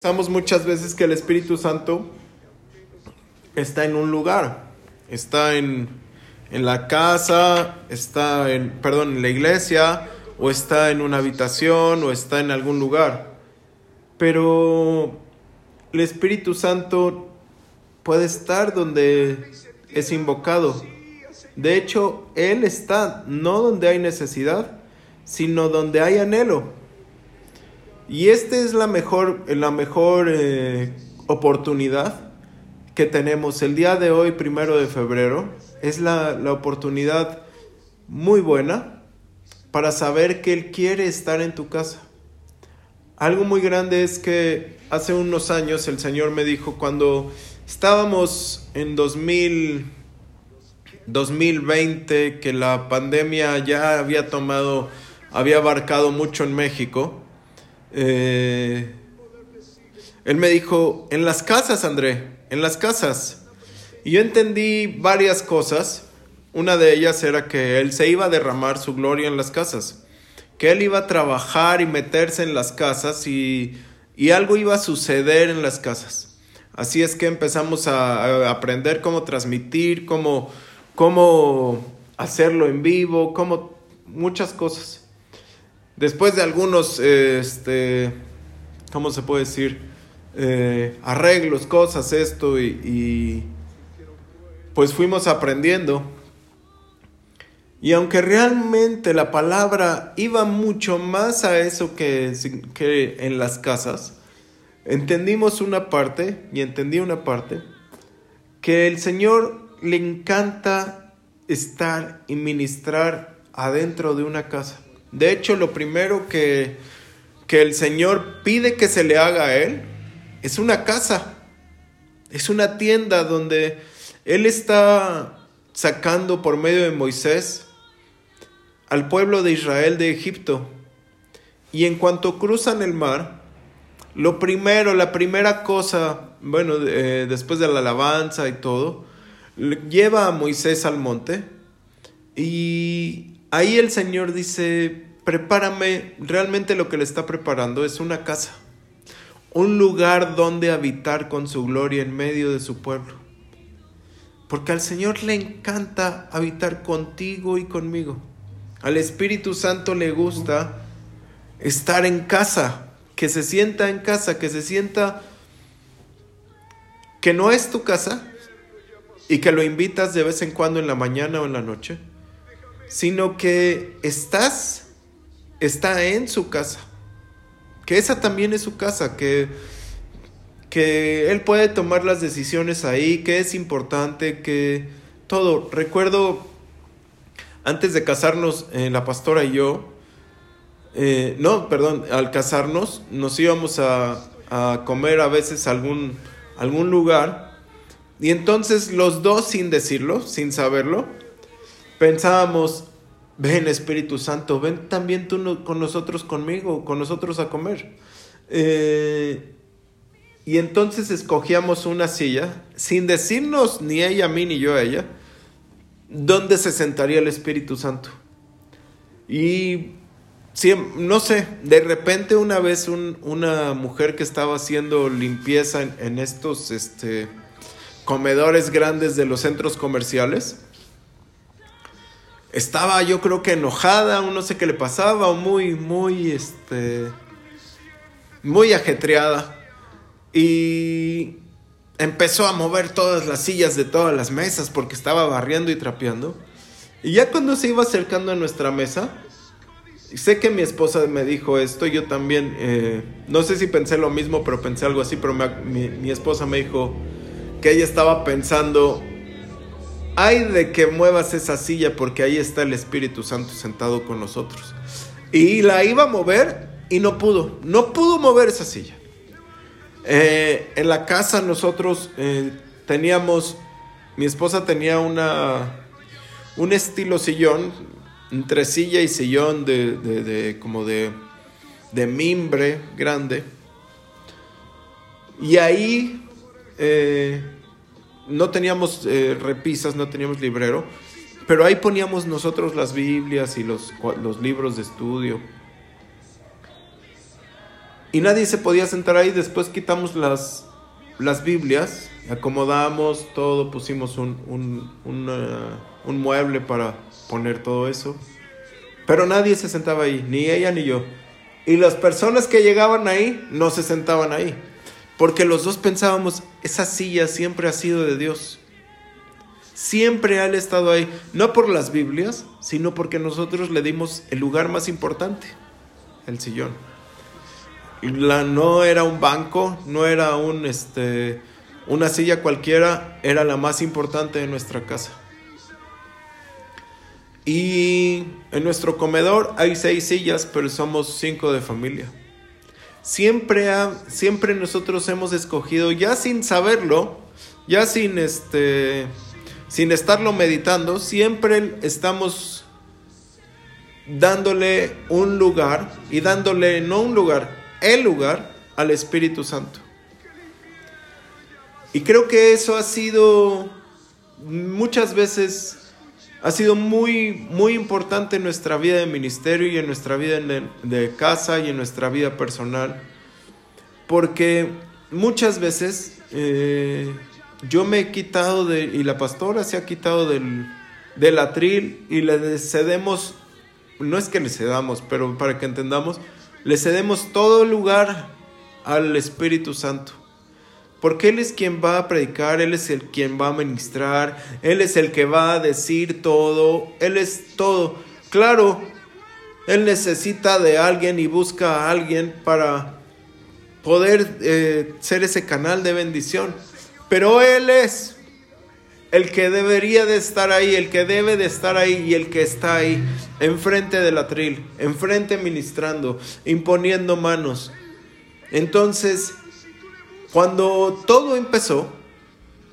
Pensamos muchas veces que el Espíritu Santo está en un lugar, está en, en, la casa, está en, perdón, en la iglesia, o está en una habitación, o está en algún lugar. Pero el Espíritu Santo puede estar donde es invocado. De hecho, Él está no donde hay necesidad, sino donde hay anhelo. Y esta es la mejor, la mejor eh, oportunidad que tenemos el día de hoy, primero de febrero. Es la, la oportunidad muy buena para saber que Él quiere estar en tu casa. Algo muy grande es que hace unos años el Señor me dijo cuando estábamos en 2000, 2020, que la pandemia ya había tomado, había abarcado mucho en México eh, él me dijo, en las casas, André, en las casas. Y yo entendí varias cosas. Una de ellas era que Él se iba a derramar su gloria en las casas. Que Él iba a trabajar y meterse en las casas y, y algo iba a suceder en las casas. Así es que empezamos a, a aprender cómo transmitir, cómo, cómo hacerlo en vivo, cómo muchas cosas. Después de algunos, este, ¿cómo se puede decir? Eh, arreglos, cosas, esto, y, y, pues fuimos aprendiendo. Y aunque realmente la palabra iba mucho más a eso que, que en las casas, entendimos una parte, y entendí una parte, que el Señor le encanta estar y ministrar adentro de una casa. De hecho, lo primero que, que el Señor pide que se le haga a Él es una casa, es una tienda donde Él está sacando por medio de Moisés al pueblo de Israel de Egipto. Y en cuanto cruzan el mar, lo primero, la primera cosa, bueno, eh, después de la alabanza y todo, lleva a Moisés al monte y ahí el Señor dice, prepárame, realmente lo que le está preparando es una casa, un lugar donde habitar con su gloria en medio de su pueblo. Porque al Señor le encanta habitar contigo y conmigo. Al Espíritu Santo le gusta estar en casa, que se sienta en casa, que se sienta que no es tu casa y que lo invitas de vez en cuando en la mañana o en la noche sino que estás, está en su casa. Que esa también es su casa, que, que él puede tomar las decisiones ahí, que es importante, que todo. Recuerdo, antes de casarnos, eh, la pastora y yo, eh, no, perdón, al casarnos nos íbamos a, a comer a veces algún, algún lugar y entonces los dos sin decirlo, sin saberlo, pensábamos, ven Espíritu Santo, ven también tú con nosotros conmigo, con nosotros a comer. Eh, y entonces escogíamos una silla, sin decirnos ni ella a mí ni yo a ella, dónde se sentaría el Espíritu Santo. Y no sé, de repente una vez una mujer que estaba haciendo limpieza en, en estos este, comedores grandes de los centros comerciales, estaba yo creo que enojada, o no sé qué le pasaba, muy, muy, este, muy ajetreada. Y empezó a mover todas las sillas de todas las mesas porque estaba barriendo y trapeando. Y ya cuando se iba acercando a nuestra mesa, sé que mi esposa me dijo esto, yo también, eh, no sé si pensé lo mismo, pero pensé algo así, pero mi esposa me dijo que ella estaba pensando hay de que muevas esa silla porque ahí está el Espíritu Santo sentado con nosotros. Y la iba a mover y no pudo, no pudo mover esa silla. Eh, en la casa nosotros eh, teníamos, mi esposa tenía una, un estilo sillón, entre silla y sillón de, como de, de mimbre grande. Y ahí eh, no teníamos eh, repisas, no teníamos librero, pero ahí poníamos nosotros las Biblias y los, libros de estudio. y nadie se podía sentar ahí. Después quitamos las, Biblias, acomodamos todo, pusimos un, un mueble para poner todo eso. Pero nadie se sentaba ahí, ni ella ni yo. Y las personas que llegaban ahí no se sentaban ahí. Porque los dos pensábamos, esa silla siempre ha sido de Dios. Siempre ha estado ahí, no por las Biblias, sino porque nosotros le dimos el lugar más importante, el sillón. No era un banco, no era un, este, una silla cualquiera, era la más importante de nuestra casa. Y en nuestro comedor hay seis sillas, pero somos cinco de familia. Siempre, siempre nosotros hemos escogido, ya sin saberlo, ya sin, este, sin estarlo meditando, siempre estamos dándole un lugar y dándole no un lugar, el lugar al Espíritu Santo. Y creo que eso ha sido muchas veces ha sido muy, muy importante en nuestra vida de ministerio y en nuestra vida de, casa y en nuestra vida personal. Porque muchas veces eh, yo me he quitado de, y la pastora se ha quitado del, del atril y le cedemos, no es que le cedamos, pero para que entendamos, le cedemos todo lugar al Espíritu Santo. Porque Él es quien va a predicar, Él es el quien va a ministrar, Él es el que va a decir todo, Él es todo. Claro, Él necesita de alguien y busca a alguien para poder eh, ser ese canal de bendición. Pero Él es el que debería de estar ahí, el que debe de estar ahí y el que está ahí, enfrente del atril, enfrente ministrando, imponiendo manos. Entonces, cuando todo empezó,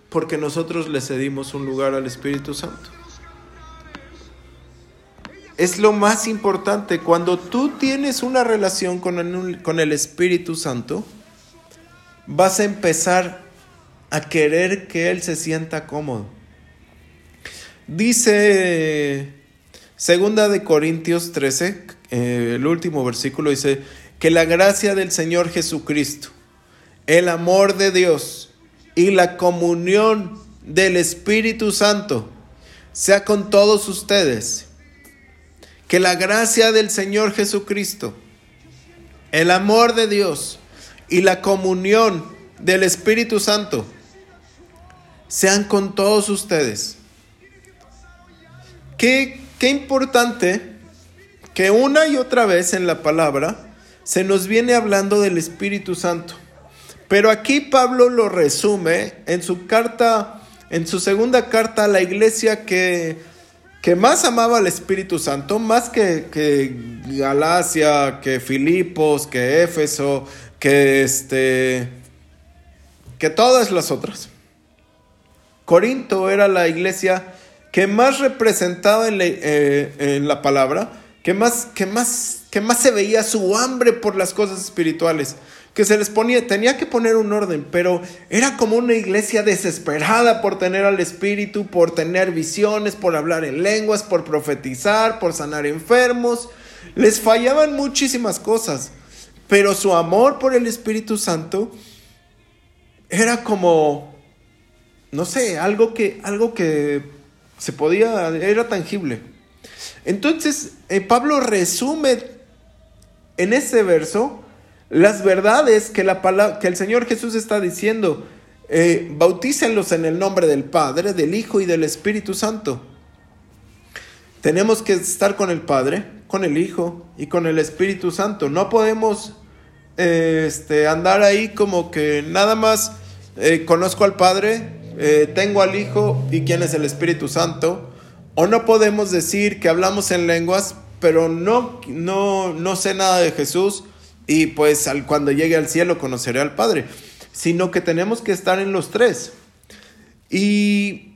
porque nosotros le cedimos un lugar al Espíritu Santo. Es lo más importante. Cuando tú tienes una relación con el, con el Espíritu Santo, vas a empezar a querer que Él se sienta cómodo. Dice Segunda de Corintios 13, eh, el último versículo dice, que la gracia del Señor Jesucristo el amor de Dios y la comunión del Espíritu Santo sea con todos ustedes. Que la gracia del Señor Jesucristo, el amor de Dios y la comunión del Espíritu Santo sean con todos ustedes. Qué, qué importante que una y otra vez en la palabra se nos viene hablando del Espíritu Santo. Pero aquí Pablo lo resume en su carta, en su segunda carta a la iglesia que, que más amaba al Espíritu Santo, más que, que Galacia, que Filipos, que Éfeso, que este, que todas las otras. Corinto era la iglesia que más representaba en la, eh, en la palabra, que más, que, más, que más se veía su hambre por las cosas espirituales que se les ponía, tenía que poner un orden, pero era como una iglesia desesperada por tener al Espíritu, por tener visiones, por hablar en lenguas, por profetizar, por sanar enfermos. Les fallaban muchísimas cosas, pero su amor por el Espíritu Santo era como, no sé, algo que, algo que se podía, era tangible. Entonces, eh, Pablo resume en ese verso, las verdades que, la palabra, que el Señor Jesús está diciendo. Eh, bautícenlos en el nombre del Padre, del Hijo y del Espíritu Santo. Tenemos que estar con el Padre, con el Hijo y con el Espíritu Santo. No podemos eh, este, andar ahí como que nada más eh, conozco al Padre, eh, tengo al Hijo y quién es el Espíritu Santo. O no podemos decir que hablamos en lenguas, pero no, no, no sé nada de Jesús y pues al, cuando llegue al cielo conoceré al Padre, sino que tenemos que estar en los tres. Y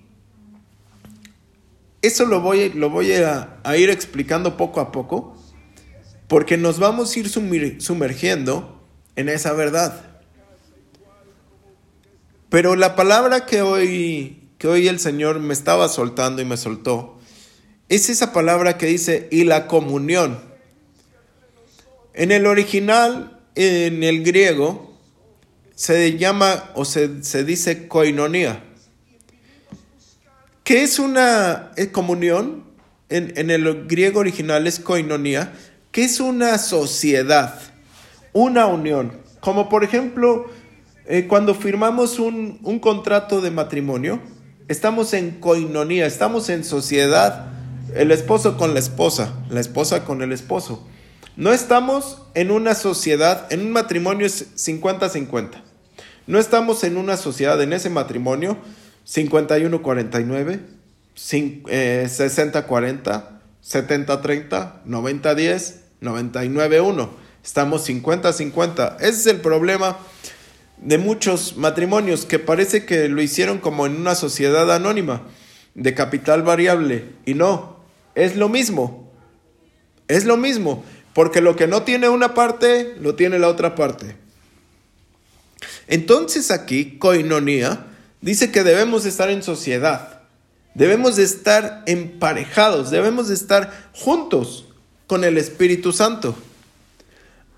eso lo voy, lo voy a, ir explicando poco a poco, porque nos vamos a ir sumergiendo en esa verdad. Pero la palabra que hoy, que hoy el Señor me estaba soltando y me soltó, es esa palabra que dice, y la comunión. En el original en el griego se llama o se, se dice koinonía, que es una comunión, en, en, el griego original es koinonía, que es una sociedad, una unión. Como por ejemplo, eh, cuando firmamos un, un contrato de matrimonio, estamos en koinonía, estamos en sociedad, el esposo con la esposa, la esposa con el esposo. No estamos en una sociedad, en un matrimonio es 50-50. No estamos en una sociedad, en ese matrimonio, 51-49, 60-40, 70-30, 90-10, 99-1. Estamos 50-50. Ese es el problema de muchos matrimonios que parece que lo hicieron como en una sociedad anónima de capital variable. Y no, es lo mismo. Es lo mismo. Porque lo que no tiene una parte, lo tiene la otra parte. Entonces aquí, coinonía, dice que debemos estar en sociedad. Debemos de estar emparejados, debemos de estar juntos con el Espíritu Santo.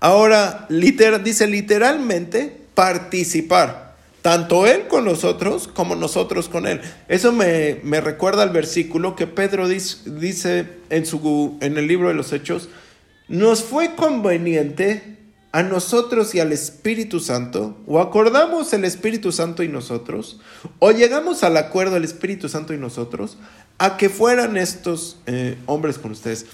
Ahora, dice literalmente participar, tanto Él con nosotros como nosotros con Él. Eso me, me recuerda al versículo que Pedro dice, dice en, su, en el libro de los Hechos, nos fue conveniente a nosotros y al Espíritu Santo, o acordamos el Espíritu Santo y nosotros, o llegamos al acuerdo el Espíritu Santo y nosotros, a que fueran estos eh, hombres con ustedes.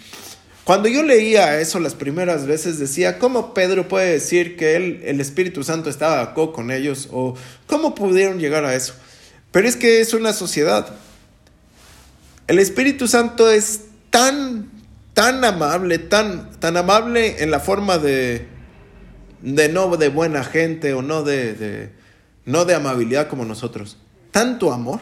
Cuando yo leía eso las primeras veces decía, ¿cómo Pedro puede decir que él, el Espíritu Santo estaba con ellos? ¿O cómo pudieron llegar a eso? Pero es que es una sociedad. El Espíritu Santo es tan tan amable, tan, tan amable en la forma de, de no de buena gente o no de, no de amabilidad como nosotros. Tanto amor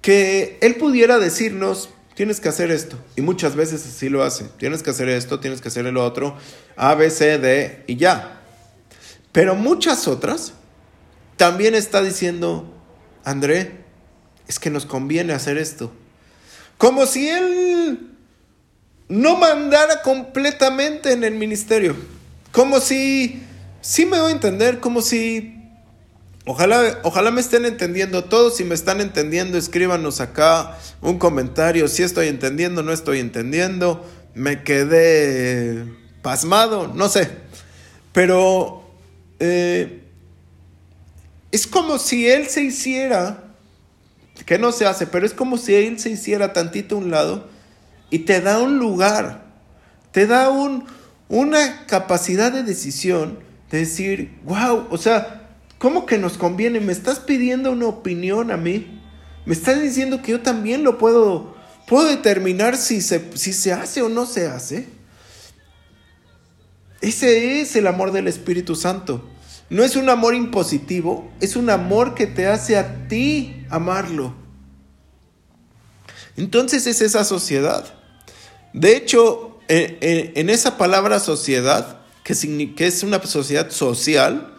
que Él pudiera decirnos, tienes que hacer esto. Y muchas veces así lo hace. Tienes que hacer esto, tienes que hacer el otro, A, B, C, D y ya. Pero muchas otras también está diciendo, André, es que nos conviene hacer esto. Como si Él no mandara completamente en el ministerio. Como si, sí me voy a entender, como si, ojalá, ojalá me estén entendiendo todos, si me están entendiendo, escríbanos acá un comentario, si estoy entendiendo, no estoy entendiendo, me quedé pasmado, no sé. Pero eh, es como si él se hiciera, que no se hace, pero es como si él se hiciera tantito a un lado y te da un lugar, te da un, una capacidad de decisión de decir, wow, o sea, ¿cómo que nos conviene? ¿Me estás pidiendo una opinión a mí? ¿Me estás diciendo que yo también lo puedo, puedo determinar si se, si se hace o no se hace? Ese es el amor del Espíritu Santo. No es un amor impositivo, es un amor que te hace a ti amarlo. Entonces es esa sociedad. De hecho, en, esa palabra sociedad, que, es una sociedad social,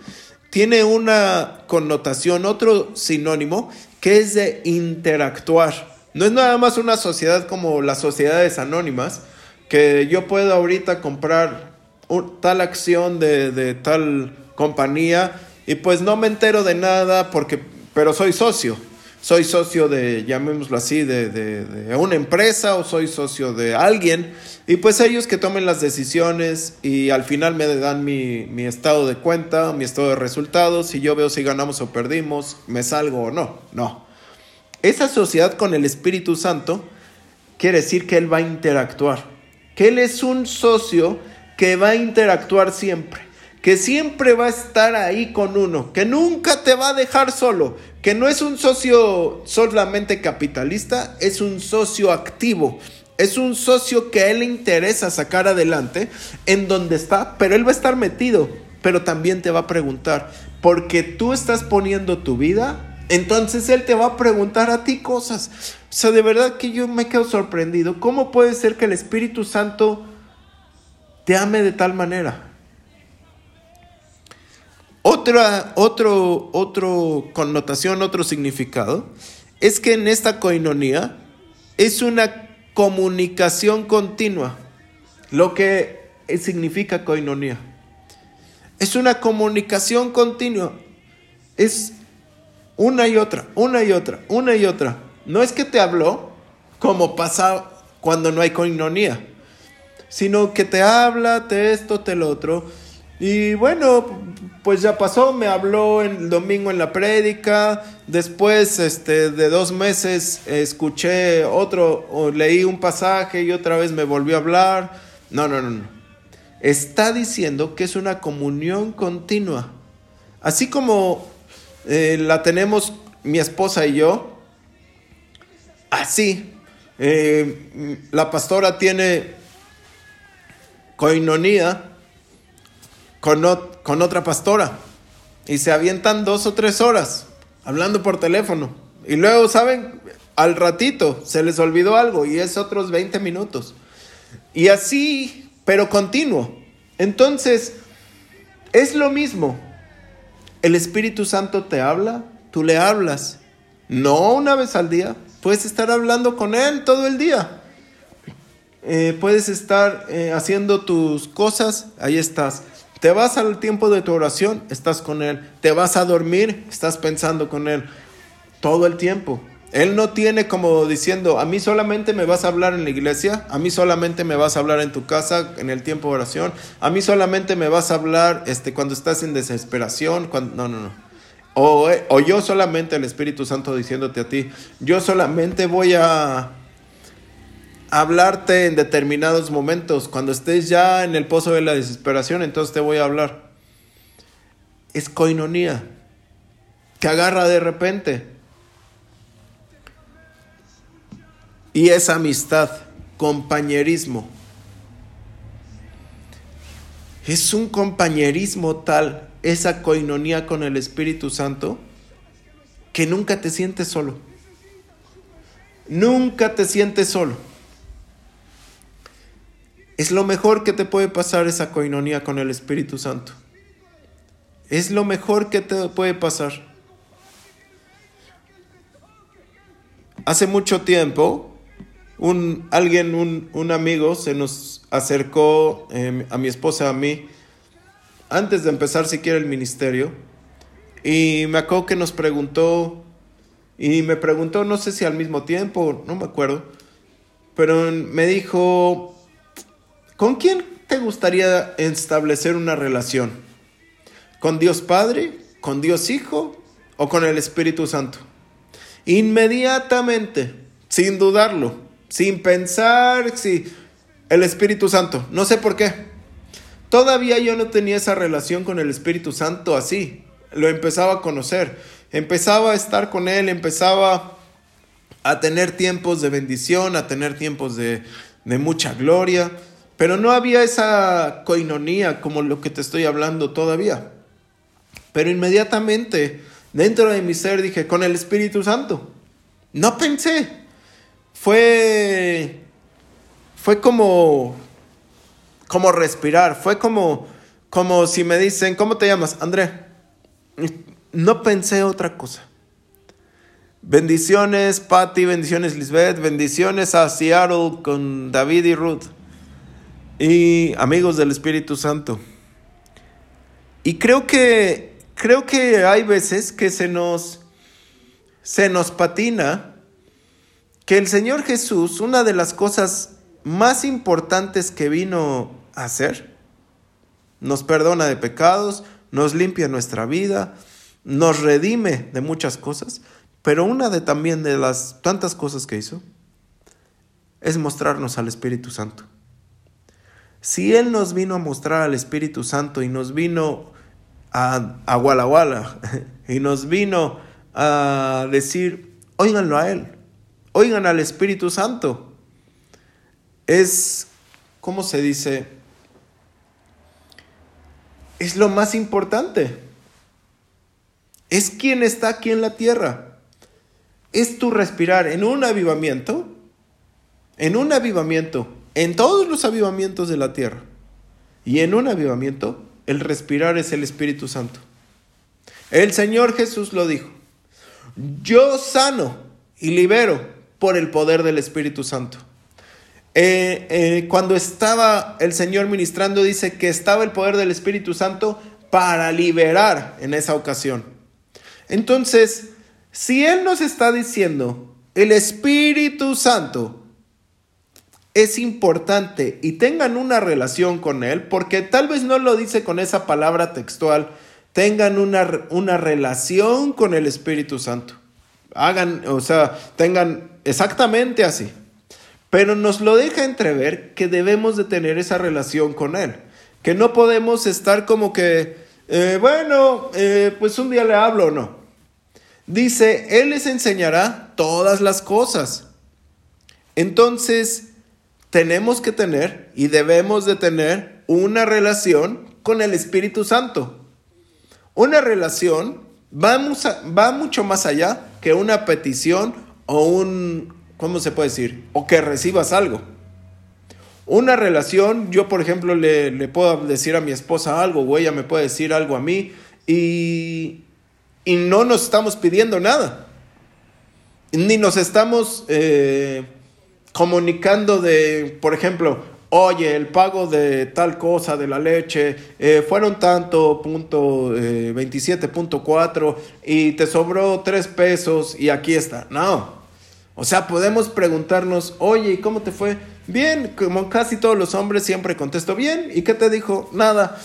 tiene una connotación, otro sinónimo, que es de interactuar. No es nada más una sociedad como las sociedades anónimas, que yo puedo ahorita comprar tal acción de, de, tal compañía y pues no me entero de nada porque, pero soy socio soy socio de, llamémoslo así, de, de, una empresa o soy socio de alguien. Y pues ellos que tomen las decisiones y al final me dan mi, mi estado de cuenta, mi estado de resultados, y yo veo si ganamos o perdimos, me salgo o no. No. Esa sociedad con el Espíritu Santo quiere decir que Él va a interactuar. Que Él es un socio que va a interactuar siempre que siempre va a estar ahí con uno, que nunca te va a dejar solo, que no es un socio solamente capitalista, es un socio activo. Es un socio que a él le interesa sacar adelante en donde está, pero él va a estar metido, pero también te va a preguntar, porque tú estás poniendo tu vida, entonces él te va a preguntar a ti cosas. O sea, de verdad que yo me quedo sorprendido. ¿Cómo puede ser que el Espíritu Santo te ame de tal manera? Otra otro, otro connotación, otro significado, es que en esta coinonía es una comunicación continua, lo que significa coinonía. Es una comunicación continua. Es una y otra, una y otra, una y otra. No es que te habló como pasa cuando no hay coinonía, sino que te habla, te esto, te lo otro. Y bueno, pues ya pasó, me habló el domingo en la prédica, después este, de dos meses escuché otro, o leí un pasaje y otra vez me volvió a hablar. No, no, no, no. Está diciendo que es una comunión continua. Así como eh, la tenemos mi esposa y yo, así. Eh, la pastora tiene coinonía con, con otra pastora y se avientan dos o tres horas hablando por teléfono. Y luego, ¿saben? Al ratito se les olvidó algo y es otros 20 minutos. Y así, pero continuo. Entonces, es lo mismo. El Espíritu Santo te habla, tú le hablas. No una vez al día, puedes estar hablando con Él todo el día. Eh, puedes estar eh, haciendo tus cosas, ahí estás. Te vas al tiempo de tu oración, estás con Él. Te vas a dormir, estás pensando con Él. Todo el tiempo. Él no tiene como diciendo, a mí solamente me vas a hablar en la iglesia, a mí solamente me vas a hablar en tu casa en el tiempo de oración, a mí solamente me vas a hablar este, cuando estás en desesperación, cuando... no, no, no. O, o yo solamente el Espíritu Santo diciéndote a ti, yo solamente voy a hablarte en determinados momentos. Cuando estés ya en el pozo de la desesperación, entonces te voy a hablar. Es coinonía, que agarra de repente. Y es amistad, compañerismo. Es un compañerismo tal, esa coinonía con el Espíritu Santo, que nunca te sientes solo. Nunca te sientes solo. Es lo mejor que te puede pasar esa coinonía con el Espíritu Santo. Es lo mejor que te puede pasar. Hace mucho tiempo, un, alguien, un, amigo, se nos acercó em, a mi esposa, a mí, antes de empezar siquiera el ministerio, y me acuerdo que nos preguntó, y me preguntó, no sé si al mismo tiempo, no me acuerdo, pero me dijo, ¿Con quién te gustaría establecer una relación? ¿Con Dios Padre? ¿Con Dios Hijo? ¿O con el Espíritu Santo? Inmediatamente, sin dudarlo, sin pensar si el Espíritu Santo, no sé por qué. Todavía yo no tenía esa relación con el Espíritu Santo así. Lo empezaba a conocer, empezaba a estar con Él, empezaba a tener tiempos de bendición, a tener tiempos de, de mucha gloria. Pero no había esa coinonía como lo que te estoy hablando todavía. Pero inmediatamente dentro de mi ser dije, con el Espíritu Santo. No pensé. Fue, fue como, como respirar. Fue como, como si me dicen, ¿cómo te llamas? André. No pensé otra cosa. Bendiciones, Patty, bendiciones, Lisbeth, bendiciones a Seattle con David y Ruth y amigos del Espíritu Santo. Y creo que creo que hay veces que se nos se nos patina que el Señor Jesús, una de las cosas más importantes que vino a hacer, nos perdona de pecados, nos limpia nuestra vida, nos redime de muchas cosas, pero una de también de las tantas cosas que hizo es mostrarnos al Espíritu Santo. Si Él nos vino a mostrar al Espíritu Santo y nos vino a, a Walla y nos vino a decir, óiganlo a Él, oigan al Espíritu Santo, es, ¿cómo se dice? Es lo más importante. Es quien está aquí en la tierra. Es tu respirar en un avivamiento. En un avivamiento en todos los avivamientos de la tierra. Y en un avivamiento, el respirar es el Espíritu Santo. El Señor Jesús lo dijo. Yo sano y libero por el poder del Espíritu Santo. Eh, eh, cuando estaba el Señor ministrando, dice que estaba el poder del Espíritu Santo para liberar en esa ocasión. Entonces, si Él nos está diciendo, el Espíritu Santo es importante y tengan una relación con Él, porque tal vez no lo dice con esa palabra textual, tengan una, una relación con el Espíritu Santo. Hagan, o sea, tengan exactamente así. Pero nos lo deja entrever que debemos de tener esa relación con Él. Que no podemos estar como que, eh, bueno, eh, pues un día le hablo o no. Dice, Él les enseñará todas las cosas. Entonces, tenemos que tener y debemos de tener una relación con el Espíritu Santo. Una relación va, va mucho más allá que una petición o un, ¿cómo se puede decir? O que recibas algo. Una relación, yo por ejemplo le, puedo decir a mi esposa algo o ella me puede decir algo a mí y, y no nos estamos pidiendo nada. Ni nos estamos eh, comunicando de, por ejemplo, oye, el pago de tal cosa, de la leche, eh, fueron tanto, punto eh, 27.4 y te sobró tres pesos y aquí está. No. O sea, podemos preguntarnos, oye, ¿y cómo te fue? Bien, como casi todos los hombres siempre contesto bien. ¿Y qué te dijo? Nada.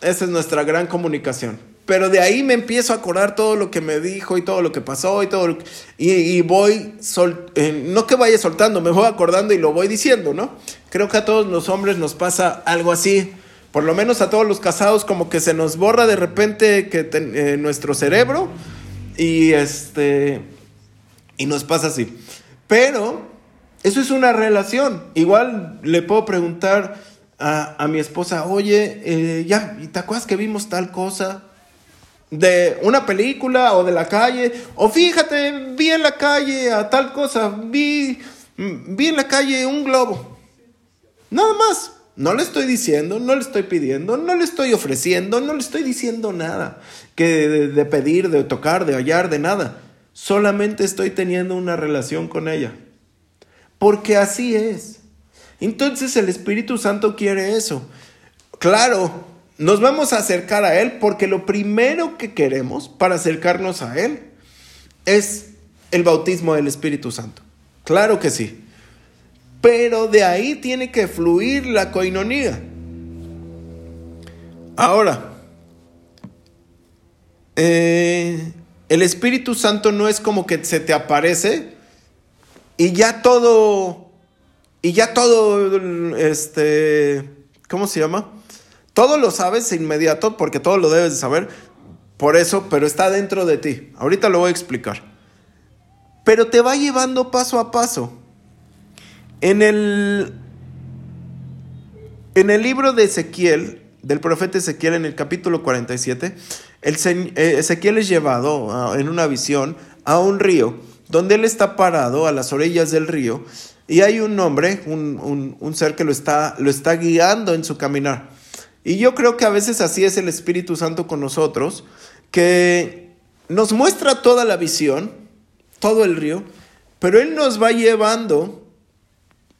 Esa es nuestra gran comunicación. Pero de ahí me empiezo a acordar todo lo que me dijo y todo lo que pasó y todo y, voy, sol, eh, no que vaya soltando, me voy acordando y lo voy diciendo, ¿no? Creo que a todos los hombres nos pasa algo así. Por lo menos a todos los casados como que se nos borra de repente que eh, nuestro cerebro y este y nos pasa así. Pero eso es una relación. Igual le puedo preguntar a, mi esposa, oye, eh, ya, ¿te acuerdas que vimos tal cosa? De una película o de la calle, o fíjate, vi en la calle a tal cosa, vi, vi en la calle un globo. Nada más. No le estoy diciendo, no le estoy pidiendo, no le estoy ofreciendo, no le estoy diciendo nada que de, pedir, de tocar, de hallar, de nada. Solamente estoy teniendo una relación con ella. Porque así es. Entonces el Espíritu Santo quiere eso. Claro, nos vamos a acercar a Él porque lo primero que queremos para acercarnos a Él es el bautismo del Espíritu Santo. Claro que sí. Pero de ahí tiene que fluir la coinonía. Ahora, eh, el Espíritu Santo no es como que se te aparece y ya todo, y ya todo, este, ¿cómo se llama? Todo lo sabes inmediato porque todo lo debes de saber. Por eso, pero está dentro de ti. Ahorita lo voy a explicar. Pero te va llevando paso a paso. En el, en el libro de Ezequiel, del profeta Ezequiel, en el capítulo 47, el, eh, Ezequiel es llevado ah, en una visión a un río, donde él está parado a las orillas del río, y hay un hombre, un, un ser que lo está, lo está guiando en su caminar. Y yo creo que a veces así es el Espíritu Santo con nosotros, que nos muestra toda la visión, todo el río, pero Él nos va llevando.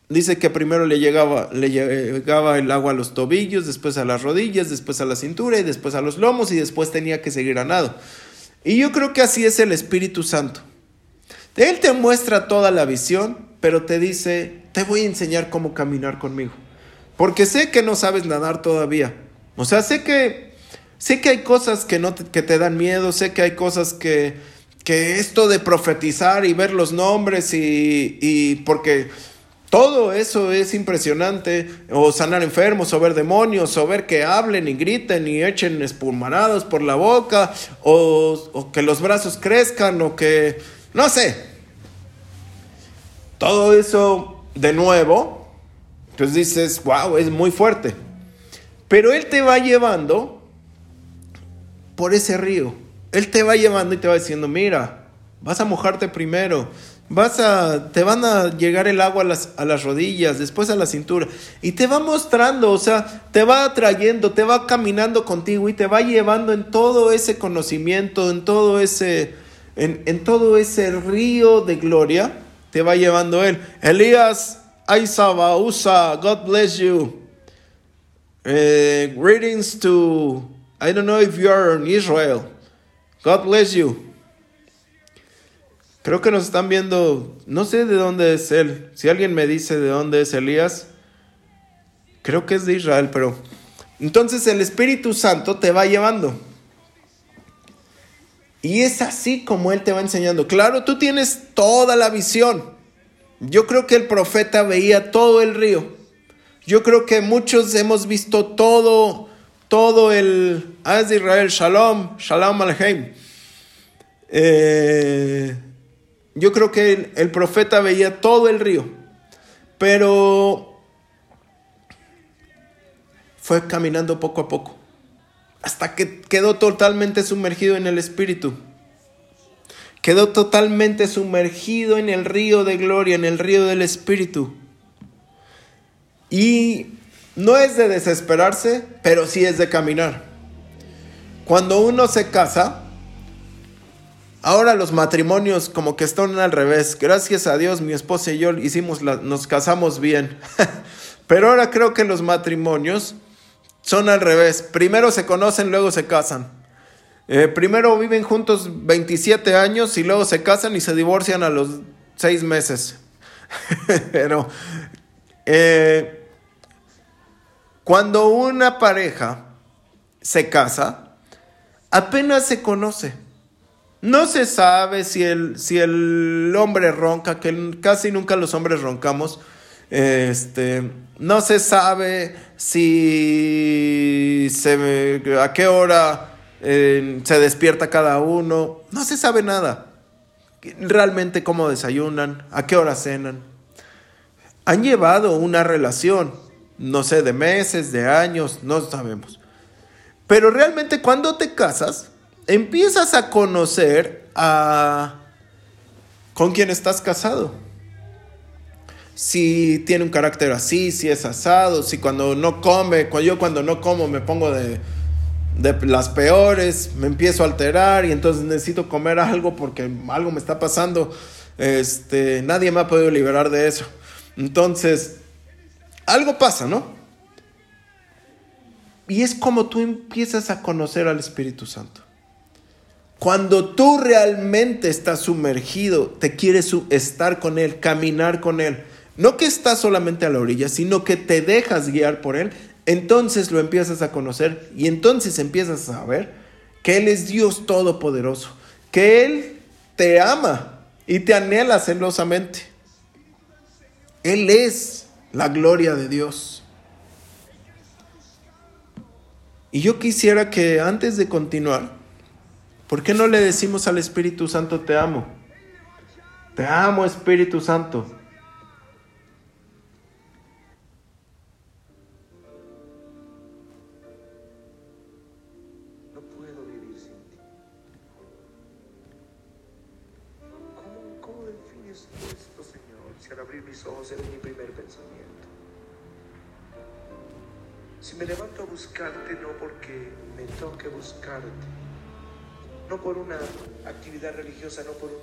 Dice que primero le llegaba, le llegaba el agua a los tobillos, después a las rodillas, después a la cintura y después a los lomos y después tenía que seguir a nado. Y yo creo que así es el Espíritu Santo. Él te muestra toda la visión, pero te dice, te voy a enseñar cómo caminar conmigo. Porque sé que no sabes nadar todavía. O sea, sé que, sé que hay cosas que, no te, que te dan miedo, sé que hay cosas que, que esto de profetizar y ver los nombres y, y porque todo eso es impresionante, o sanar enfermos, o ver demonios, o ver que hablen y griten y echen espumarados por la boca, o, o, que los brazos crezcan, o que, no sé. Todo eso, de nuevo, entonces dices, wow, es muy fuerte. Pero Él te va llevando por ese río. Él te va llevando y te va diciendo, mira, vas a mojarte primero, vas a, te van a llegar el agua a las, a las rodillas, después a la cintura, y te va mostrando, o sea, te va atrayendo, te va caminando contigo y te va llevando en todo ese conocimiento, en todo ese, en, en todo ese río de gloria, te va llevando Él. Elías Aisaba, USA, God bless you. Uh, greetings to I don't know if you are in Israel. God bless you. Creo que nos están viendo, no sé de dónde es él. Si alguien me dice de dónde es Elías, creo que es de Israel, pero entonces el Espíritu Santo te va llevando. Y es así como Él te va enseñando. Claro, tú tienes toda la visión. Yo creo que el profeta veía todo el río. Yo creo que muchos hemos visto todo, todo el... Ah, de Israel, Shalom, Shalom Alejem. Eh, yo creo que el profeta veía todo el río. Pero fue caminando poco a poco, hasta que quedó totalmente sumergido en el Espíritu. Quedó totalmente sumergido en el río de gloria, en el río del Espíritu. Y no es de desesperarse, pero sí es de caminar. Cuando uno se casa, ahora los matrimonios como que están al revés. Gracias a Dios, mi esposa y yo hicimos la, nos casamos bien. pero ahora creo que los matrimonios son al revés. Primero se conocen, luego se casan. Eh, primero viven juntos 27 años y luego se casan y se divorcian a los 6 meses. Pero eh, cuando una pareja se casa, apenas se conoce. No se sabe si el, si el hombre ronca, que casi nunca los hombres roncamos. Este, no se sabe si se, a qué hora eh, se despierta cada uno. No se sabe nada. Realmente cómo desayunan, a qué hora cenan. Han llevado una relación, no sé, de meses, de años, no sabemos. Pero realmente cuando te casas, empiezas a conocer a con quién estás casado si tiene un carácter así, si es asado, si cuando no come, yo cuando no como me pongo de, de las peores, me empiezo a alterar y entonces necesito comer algo porque algo me está pasando. Este, nadie me ha podido liberar de eso. Entonces, algo pasa, ¿no? Y es como tú empiezas a conocer al Espíritu Santo. Cuando tú realmente estás sumergido, te quieres estar con Él, caminar con Él, no que estás solamente a la orilla, sino que te dejas guiar por Él. Entonces lo empiezas a conocer y entonces empiezas a saber que Él es Dios Todopoderoso, que Él te ama y te anhela celosamente. Él es la gloria de Dios. Y yo quisiera que antes de continuar, ¿por qué no le decimos al Espíritu Santo te amo? Te amo Espíritu Santo. No por un